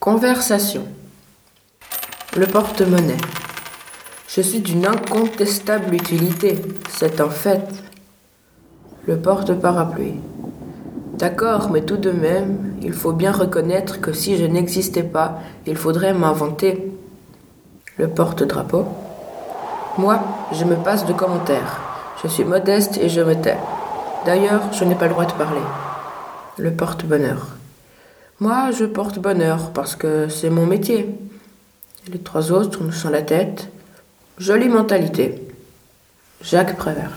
Conversation. Le porte-monnaie. Je suis d'une incontestable utilité, c'est un fait. Le porte-parapluie. D'accord, mais tout de même, il faut bien reconnaître que si je n'existais pas, il faudrait m'inventer. Le porte-drapeau. Moi, je me passe de commentaires. Je suis modeste et je me tais. D'ailleurs, je n'ai pas le droit de parler. Le porte-bonheur. Moi, je porte bonheur parce que c'est mon métier. Les trois autres nous sont la tête. Jolie mentalité. Jacques Prévert.